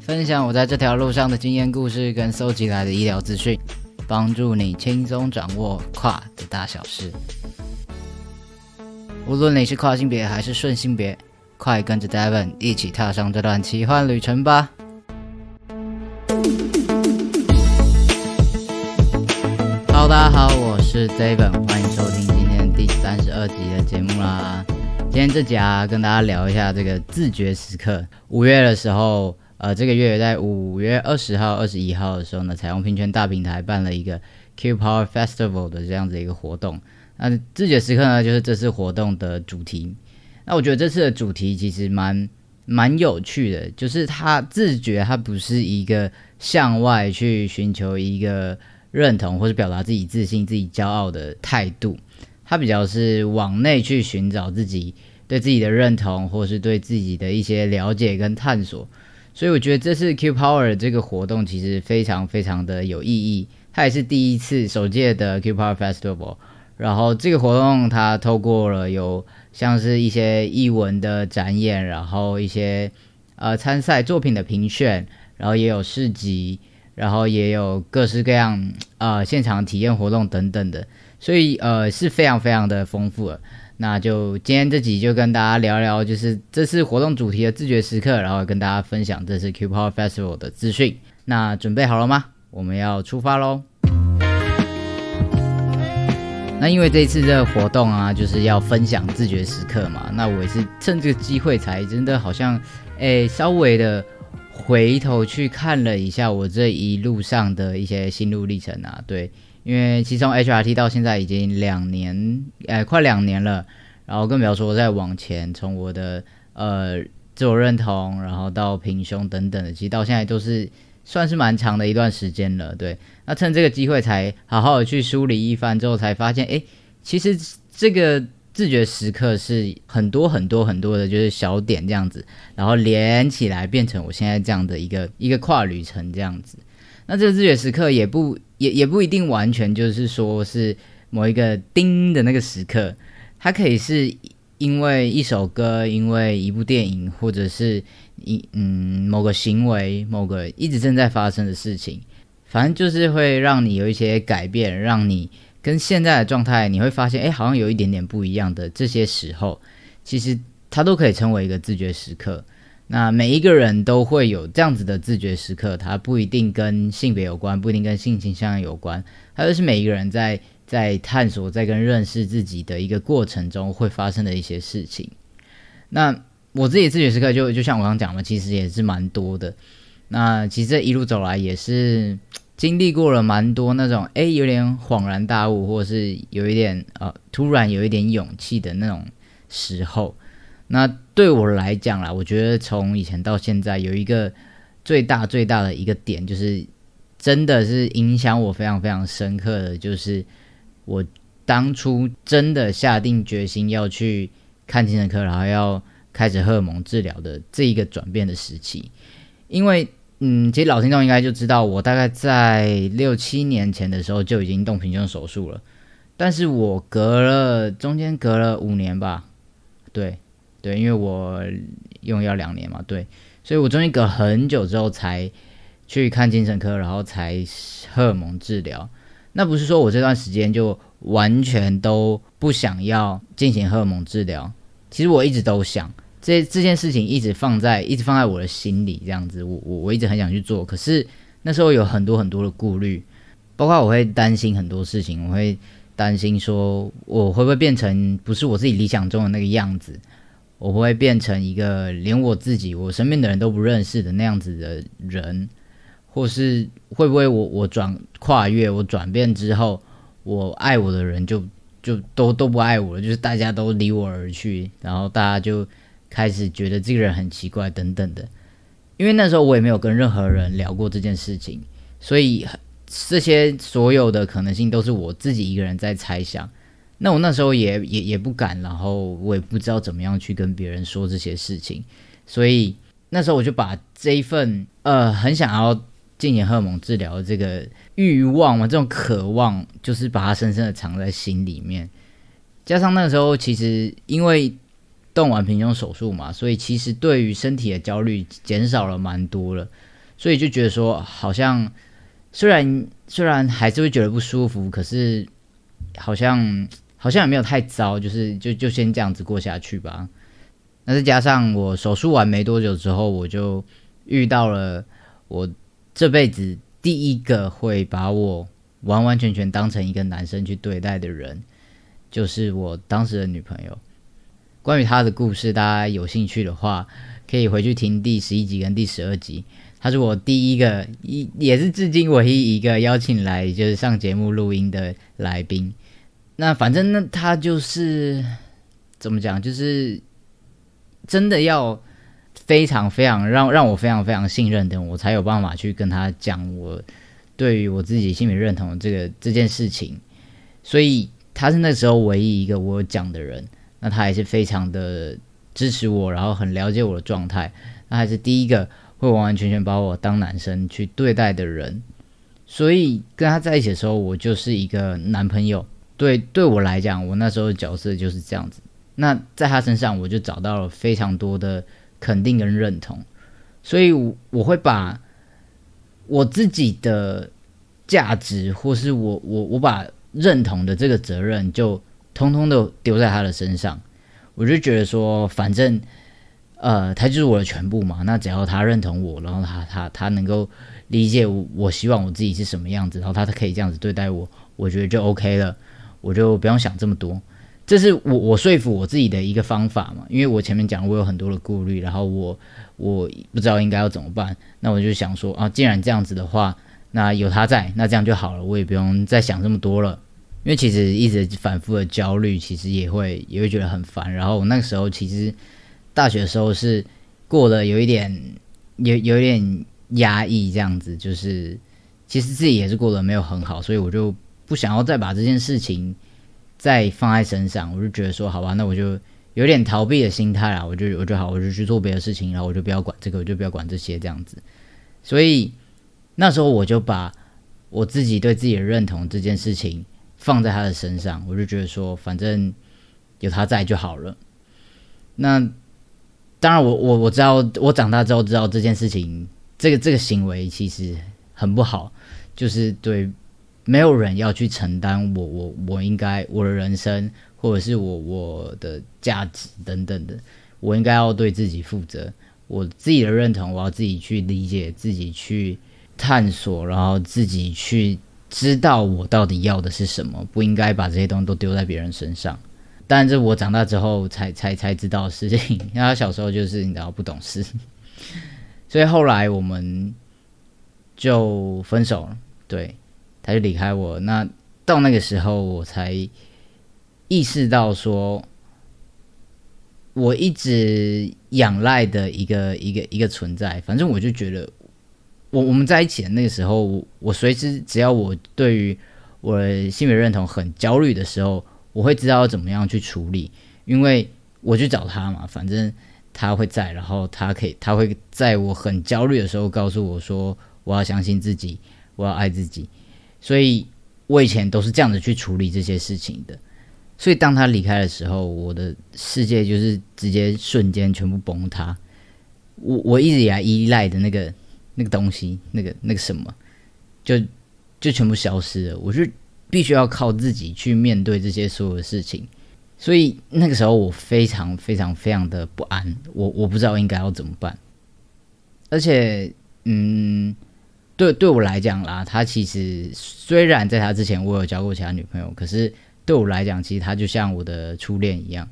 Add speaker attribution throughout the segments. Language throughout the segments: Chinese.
Speaker 1: 分享我在这条路上的经验故事跟搜集来的医疗资讯，帮助你轻松掌握跨的大小事。无论你是跨性别还是顺性别，快跟着 Devon 一起踏上这段奇幻旅程吧！Hello，大家好，我是 Devon，欢迎收听今天第三十二集的节目啦。今天这集啊，跟大家聊一下这个自觉时刻。五月的时候。呃，这个月在五月二十号、二十一号的时候呢，彩虹平权大平台办了一个 Q Power Festival 的这样子一个活动。那自觉时刻呢，就是这次活动的主题。那我觉得这次的主题其实蛮蛮有趣的，就是他自觉，他不是一个向外去寻求一个认同或者表达自己自信、自己骄傲的态度，他比较是往内去寻找自己对自己的认同，或是对自己的一些了解跟探索。所以我觉得这次 Q Power 这个活动其实非常非常的有意义，它也是第一次首届的 Q Power Festival。然后这个活动它透过了有像是一些译文的展演，然后一些呃参赛作品的评选，然后也有市集，然后也有各式各样呃现场体验活动等等的，所以呃是非常非常的丰富了。那就今天这集就跟大家聊聊，就是这次活动主题的自觉时刻，然后跟大家分享这次 Q Power Festival 的资讯。那准备好了吗？我们要出发喽！那因为这一次这个活动啊，就是要分享自觉时刻嘛，那我也是趁这个机会才真的好像，诶，稍微的回头去看了一下我这一路上的一些心路历程啊，对。因为其实从 HRT 到现在已经两年，呃，快两年了。然后更不要说再往前，从我的呃自我认同，然后到平胸等等的，其实到现在都是算是蛮长的一段时间了。对，那趁这个机会才好好的去梳理一番之后，才发现，哎，其实这个自觉时刻是很多很多很多的，就是小点这样子，然后连起来变成我现在这样的一个一个跨旅程这样子。那这个自觉时刻也不也也不一定完全就是说是某一个叮的那个时刻，它可以是因为一首歌，因为一部电影，或者是一嗯某个行为，某个一直正在发生的事情，反正就是会让你有一些改变，让你跟现在的状态，你会发现，哎，好像有一点点不一样的这些时候，其实它都可以称为一个自觉时刻。那每一个人都会有这样子的自觉时刻，它不一定跟性别有关，不一定跟性倾向有关，它就是每一个人在在探索、在跟认识自己的一个过程中会发生的一些事情。那我自己自觉时刻就就像我刚讲的，其实也是蛮多的。那其实这一路走来也是经历过了蛮多那种哎有点恍然大悟，或是有一点呃突然有一点勇气的那种时候。那对我来讲啦，我觉得从以前到现在有一个最大最大的一个点，就是真的是影响我非常非常深刻的，就是我当初真的下定决心要去看精神科，然后要开始荷尔蒙治疗的这一个转变的时期，因为。嗯，其实老听众应该就知道，我大概在六七年前的时候就已经动平胸手术了，但是我隔了中间隔了五年吧，对对，因为我用药两年嘛，对，所以我中间隔很久之后才去看精神科，然后才荷尔蒙治疗。那不是说我这段时间就完全都不想要进行荷尔蒙治疗，其实我一直都想。这这件事情一直放在一直放在我的心里，这样子，我我我一直很想去做，可是那时候有很多很多的顾虑，包括我会担心很多事情，我会担心说我会不会变成不是我自己理想中的那个样子，我不会变成一个连我自己我身边的人都不认识的那样子的人，或是会不会我我转跨越我转变之后，我爱我的人就就都都不爱我了，就是大家都离我而去，然后大家就。开始觉得这个人很奇怪，等等的，因为那时候我也没有跟任何人聊过这件事情，所以这些所有的可能性都是我自己一个人在猜想。那我那时候也也也不敢，然后我也不知道怎么样去跟别人说这些事情，所以那时候我就把这一份呃很想要进行荷尔蒙治疗的这个欲望嘛，这种渴望，就是把它深深的藏在心里面。加上那时候，其实因为动完平胸手术嘛，所以其实对于身体的焦虑减少了蛮多了，所以就觉得说，好像虽然虽然还是会觉得不舒服，可是好像好像也没有太糟，就是就就先这样子过下去吧。那再加上我手术完没多久之后，我就遇到了我这辈子第一个会把我完完全全当成一个男生去对待的人，就是我当时的女朋友。关于他的故事，大家有兴趣的话，可以回去听第十一集跟第十二集。他是我第一个，一也是至今唯一一个邀请来就是上节目录音的来宾。那反正那他就是怎么讲，就是真的要非常非常让让我非常非常信任的，我才有办法去跟他讲我对于我自己心理认同这个这件事情。所以他是那时候唯一一个我讲的人。那他还是非常的支持我，然后很了解我的状态。那还是第一个会完完全全把我当男生去对待的人。所以跟他在一起的时候，我就是一个男朋友。对，对我来讲，我那时候的角色就是这样子。那在他身上，我就找到了非常多的肯定跟认同。所以我我会把我自己的价值，或是我我我把认同的这个责任就。通通都丢在他的身上，我就觉得说，反正，呃，他就是我的全部嘛。那只要他认同我，然后他他他能够理解我，我希望我自己是什么样子，然后他可以这样子对待我，我觉得就 OK 了。我就不用想这么多，这是我我说服我自己的一个方法嘛。因为我前面讲我有很多的顾虑，然后我我不知道应该要怎么办，那我就想说啊，既然这样子的话，那有他在，那这样就好了，我也不用再想这么多了。因为其实一直反复的焦虑，其实也会也会觉得很烦。然后我那个时候其实大学的时候是过得有一点有有一点压抑，这样子就是其实自己也是过得没有很好，所以我就不想要再把这件事情再放在身上。我就觉得说，好吧，那我就有点逃避的心态啦。我就我就好，我就去做别的事情，然后我就不要管这个，我就不要管这些这样子。所以那时候我就把我自己对自己的认同这件事情。放在他的身上，我就觉得说，反正有他在就好了。那当然，我我我知道，我长大之后知道这件事情，这个这个行为其实很不好，就是对没有人要去承担我我我应该我的人生，或者是我我的价值等等的，我应该要对自己负责，我自己的认同，我要自己去理解，自己去探索，然后自己去。知道我到底要的是什么，不应该把这些东西都丢在别人身上。但是我长大之后才才才知道的事情，因为他小时候就是你知道不懂事，所以后来我们就分手了。对，他就离开我。那到那个时候，我才意识到说，我一直仰赖的一个一个一个存在。反正我就觉得，我我们在一起的那个时候，我随时只要我对于我的性别认同很焦虑的时候，我会知道怎么样去处理，因为我去找他嘛，反正他会在，然后他可以，他会在我很焦虑的时候告诉我说。我要相信自己，我要爱自己，所以我以前都是这样子去处理这些事情的。所以当他离开的时候，我的世界就是直接瞬间全部崩塌。我我一直以来依赖的那个那个东西，那个那个什么，就就全部消失了。我就必须要靠自己去面对这些所有的事情。所以那个时候我非常非常非常的不安，我我不知道应该要怎么办，而且嗯。对对我来讲啦，他其实虽然在他之前我有交过其他女朋友，可是对我来讲，其实他就像我的初恋一样。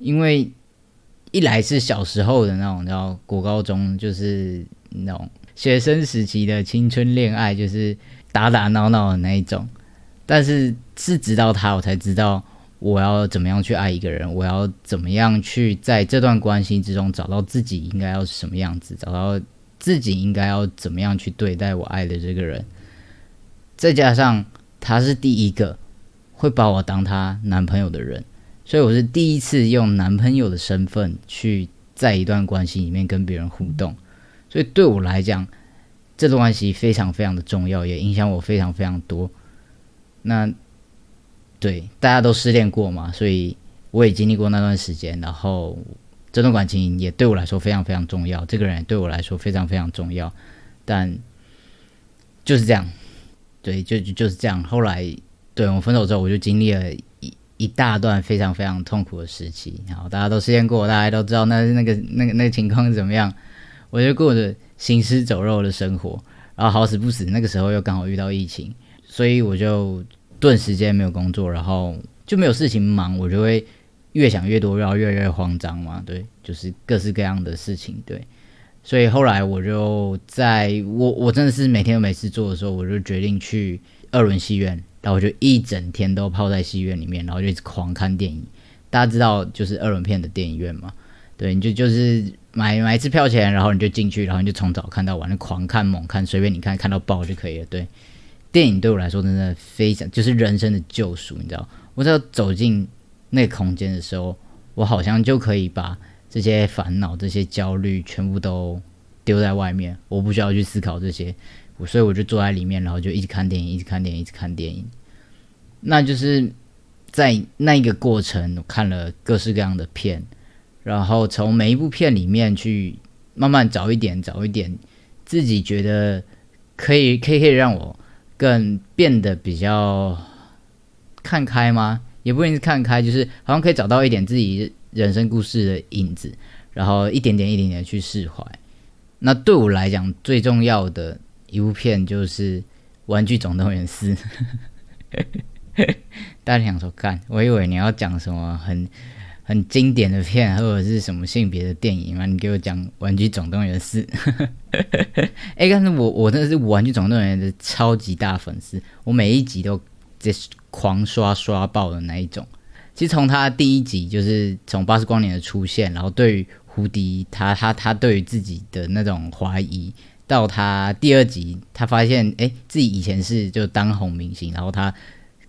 Speaker 1: 因为一来是小时候的那种，叫国高中，就是那种学生时期的青春恋爱，就是打打闹闹的那一种。但是是直到他，我才知道我要怎么样去爱一个人，我要怎么样去在这段关系之中找到自己应该要是什么样子，找到。自己应该要怎么样去对待我爱的这个人？再加上他是第一个会把我当他男朋友的人，所以我是第一次用男朋友的身份去在一段关系里面跟别人互动，所以对我来讲，这段关系非常非常的重要，也影响我非常非常多。那对大家都失恋过嘛，所以我也经历过那段时间，然后。这段感情也对我来说非常非常重要，这个人对我来说非常非常重要，但就是这样，对，就就是这样。后来，对我分手之后，我就经历了一一大段非常非常痛苦的时期。然后大家都实验过，大家都知道那那个那个那个情况是怎么样。我就过着行尸走肉的生活，然后好死不死，那个时候又刚好遇到疫情，所以我就顿时间没有工作，然后就没有事情忙，我就会。越想越多，然后越来越慌张嘛，对，就是各式各样的事情，对，所以后来我就在我我真的是每天都没事做的时候，我就决定去二轮戏院，然后我就一整天都泡在戏院里面，然后就一直狂看电影。大家知道就是二轮片的电影院嘛，对，你就就是买买一次票钱，然后你就进去，然后你就从早看到晚，就狂看猛看，随便你看看到爆就可以了。对，电影对我来说真的非常就是人生的救赎，你知道，我只要走进。那个空间的时候，我好像就可以把这些烦恼、这些焦虑全部都丢在外面，我不需要去思考这些，所以我就坐在里面，然后就一直看电影，一直看电影，一直看电影。那就是在那一个过程，我看了各式各样的片，然后从每一部片里面去慢慢找一点、找一点自己觉得可以、可以、可以让我更变得比较看开吗？也不一定是看开，就是好像可以找到一点自己人生故事的影子，然后一点点、一点点去释怀。那对我来讲，最重要的一部片就是《玩具总动员四》。大家想说，干？我以为你要讲什么很很经典的片，或者是什么性别的电影嘛？你给我讲《玩具总动员四》。哎，但是我我真的是《玩具总动员》的超级大粉丝，我每一集都。这狂刷刷爆的那一种，其实从他第一集就是从巴斯光年的出现，然后对于胡迪他他他对于自己的那种怀疑，到他第二集他发现哎自己以前是就当红明星，然后他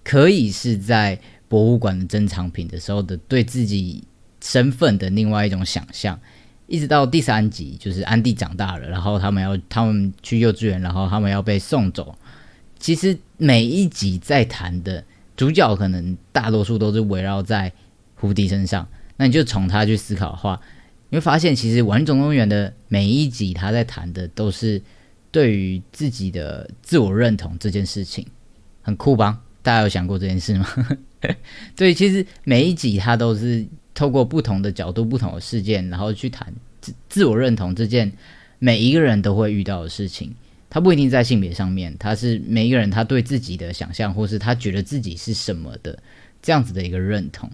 Speaker 1: 可以是在博物馆的珍藏品的时候的对自己身份的另外一种想象，一直到第三集就是安迪长大了，然后他们要他们去幼稚园，然后他们要被送走，其实每一集在谈的。主角可能大多数都是围绕在胡迪身上，那你就从他去思考的话，你会发现其实《玩总动员》的每一集他在谈的都是对于自己的自我认同这件事情，很酷吧？大家有想过这件事吗？对，其实每一集他都是透过不同的角度、不同的事件，然后去谈自自我认同这件每一个人都会遇到的事情。他不一定在性别上面，他是每一个人他对自己的想象，或是他觉得自己是什么的这样子的一个认同。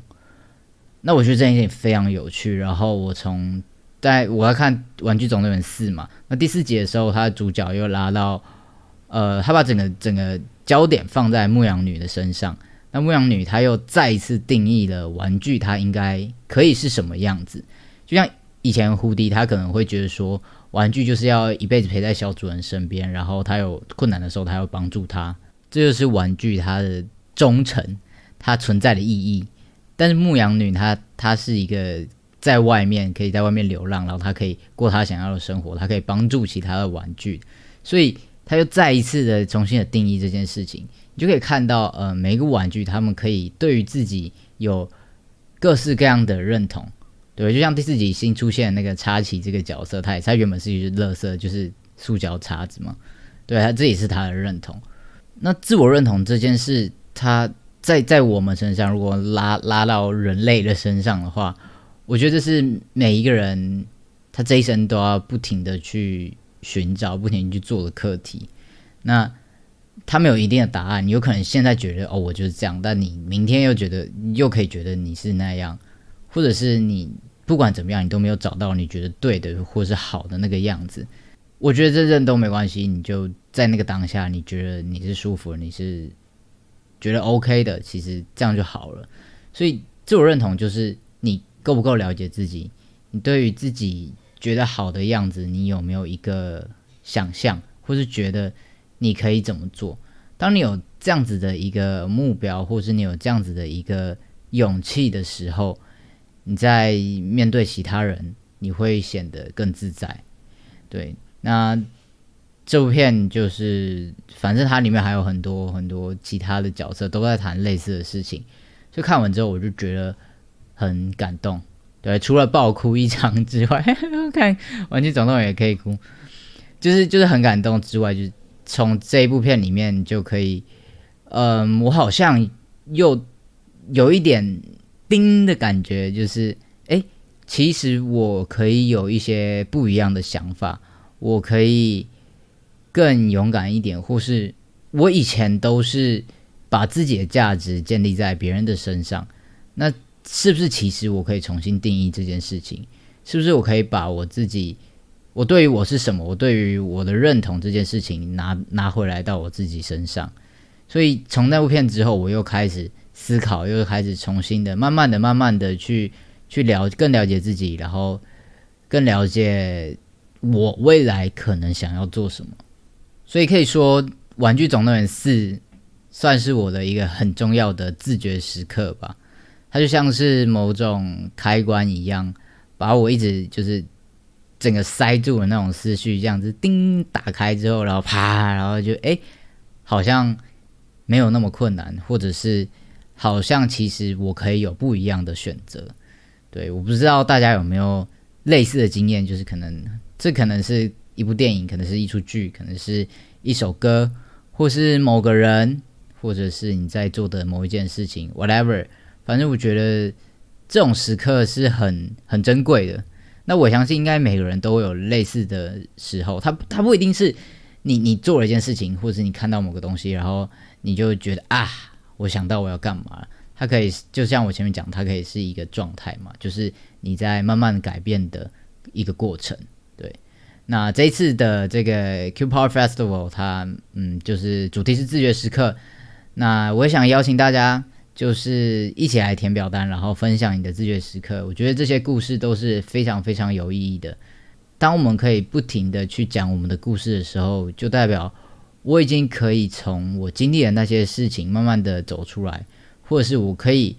Speaker 1: 那我觉得这件事情非常有趣。然后我从在我要看《玩具总动员四》嘛，那第四集的时候，他的主角又拉到呃，他把整个整个焦点放在牧羊女的身上。那牧羊女她又再一次定义了玩具，它应该可以是什么样子？就像以前胡迪，他可能会觉得说，玩具就是要一辈子陪在小主人身边，然后他有困难的时候，他要帮助他，这就是玩具它的忠诚，它存在的意义。但是牧羊女她她是一个在外面可以在外面流浪，然后她可以过她想要的生活，她可以帮助其他的玩具，所以她又再一次的重新的定义这件事情。你就可以看到，呃，每一个玩具，他们可以对于自己有各式各样的认同，对就像第四集新出现那个插旗这个角色，他也他原本是一只乐色，就是塑胶叉子嘛，对他这也是他的认同。那自我认同这件事，他在在我们身上，如果拉拉到人类的身上的话，我觉得这是每一个人他这一生都要不停的去寻找、不停去做的课题。那他没有一定的答案，你有可能现在觉得哦，我就是这样，但你明天又觉得又可以觉得你是那样，或者是你不管怎么样，你都没有找到你觉得对的或是好的那个样子。我觉得这阵都没关系，你就在那个当下，你觉得你是舒服，你是觉得 OK 的，其实这样就好了。所以自我认同就是你够不够了解自己，你对于自己觉得好的样子，你有没有一个想象，或是觉得。你可以怎么做？当你有这样子的一个目标，或是你有这样子的一个勇气的时候，你在面对其他人，你会显得更自在。对，那这部片就是，反正它里面还有很多很多其他的角色都在谈类似的事情。就看完之后，我就觉得很感动。对，除了爆哭一场之外，看《玩具总动员》也可以哭，就是就是很感动之外，就是。从这一部片里面就可以，嗯，我好像又有一点叮的感觉，就是，哎，其实我可以有一些不一样的想法，我可以更勇敢一点，或是我以前都是把自己的价值建立在别人的身上，那是不是其实我可以重新定义这件事情？是不是我可以把我自己？我对于我是什么，我对于我的认同这件事情拿拿回来到我自己身上，所以从那部片之后，我又开始思考，又开始重新的、慢慢的、慢慢的去去了更了解自己，然后更了解我未来可能想要做什么。所以可以说，《玩具总动员四》算是我的一个很重要的自觉时刻吧。它就像是某种开关一样，把我一直就是。整个塞住的那种思绪，这样子叮打开之后，然后啪，然后就哎，好像没有那么困难，或者是好像其实我可以有不一样的选择。对，我不知道大家有没有类似的经验，就是可能这可能是一部电影，可能是一出剧，可能是一首歌，或是某个人，或者是你在做的某一件事情，whatever。反正我觉得这种时刻是很很珍贵的。那我相信，应该每个人都有类似的时候。他他不一定是你你做了一件事情，或者是你看到某个东西，然后你就觉得啊，我想到我要干嘛。它可以就像我前面讲，它可以是一个状态嘛，就是你在慢慢改变的一个过程。对，那这一次的这个 Q Power Festival，它嗯，就是主题是自觉时刻。那我想邀请大家。就是一起来填表单，然后分享你的自觉时刻。我觉得这些故事都是非常非常有意义的。当我们可以不停的去讲我们的故事的时候，就代表我已经可以从我经历的那些事情慢慢的走出来，或者是我可以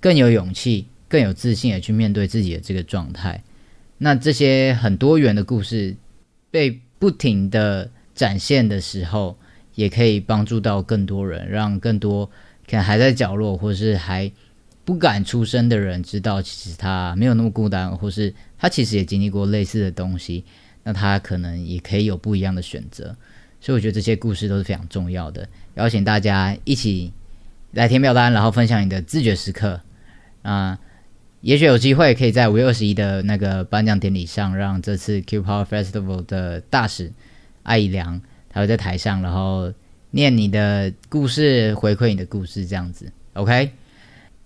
Speaker 1: 更有勇气、更有自信的去面对自己的这个状态。那这些很多元的故事被不停的展现的时候，也可以帮助到更多人，让更多。可能还在角落，或是还不敢出声的人，知道其实他没有那么孤单，或是他其实也经历过类似的东西，那他可能也可以有不一样的选择。所以我觉得这些故事都是非常重要的。邀请大家一起来填表单，然后分享你的自觉时刻啊！也许有机会可以在五月二十一的那个颁奖典礼上，让这次 Q Power Festival 的大使艾怡良，他会在台上，然后。念你的故事，回馈你的故事，这样子，OK。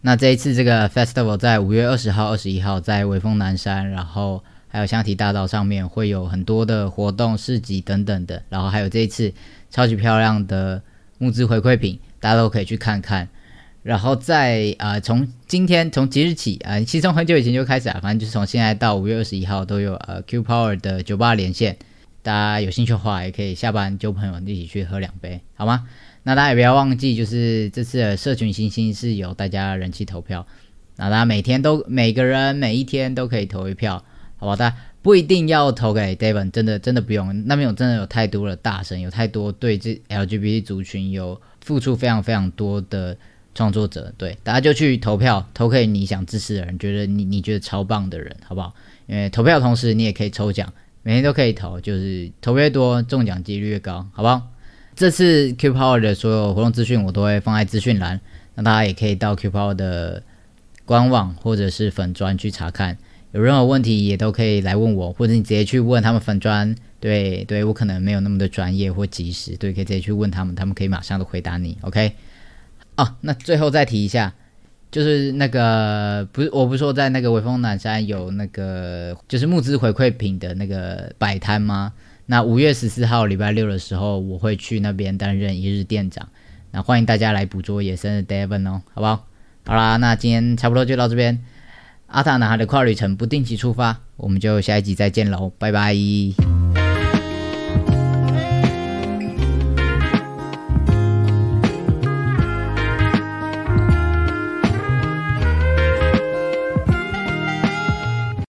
Speaker 1: 那这一次这个 Festival 在五月二十号、二十一号在威风南山，然后还有香堤大道上面会有很多的活动、市集等等的。然后还有这一次超级漂亮的募资回馈品，大家都可以去看看。然后在啊，从今天从即日起啊，其实从很久以前就开始啊，反正就是从现在到五月二十一号都有呃 Q Power 的酒吧连线，大家有兴趣的话也可以下班就朋友一起去喝两杯，好吗？那大家也不要忘记，就是这次的社群星星是由大家人气投票，那大家每天都每个人每一天都可以投一票，好吧？大家不一定要投给 David，真的真的不用，那边有真的有太多的大神，有太多对这 LGBT 族群有付出非常非常多的。创作者对，大家就去投票，投给你想支持的人，觉得你你觉得超棒的人，好不好？因为投票同时你也可以抽奖，每天都可以投，就是投越多中奖几率越高，好不好？这次 Q Power 的所有活动资讯我都会放在资讯栏，那大家也可以到 Q Power 的官网或者是粉专去查看，有任何问题也都可以来问我，或者你直接去问他们粉专，对对，我可能没有那么的专业或及时，对，可以直接去问他们，他们可以马上的回答你，OK。哦，那最后再提一下，就是那个不是，我不是说在那个威风南山有那个就是募资回馈品的那个摆摊吗？那五月十四号礼拜六的时候，我会去那边担任一日店长，那欢迎大家来捕捉野生的 Devon 哦，好不好？好啦，那今天差不多就到这边，阿塔男孩的跨旅程不定期出发，我们就下一集再见喽，拜拜。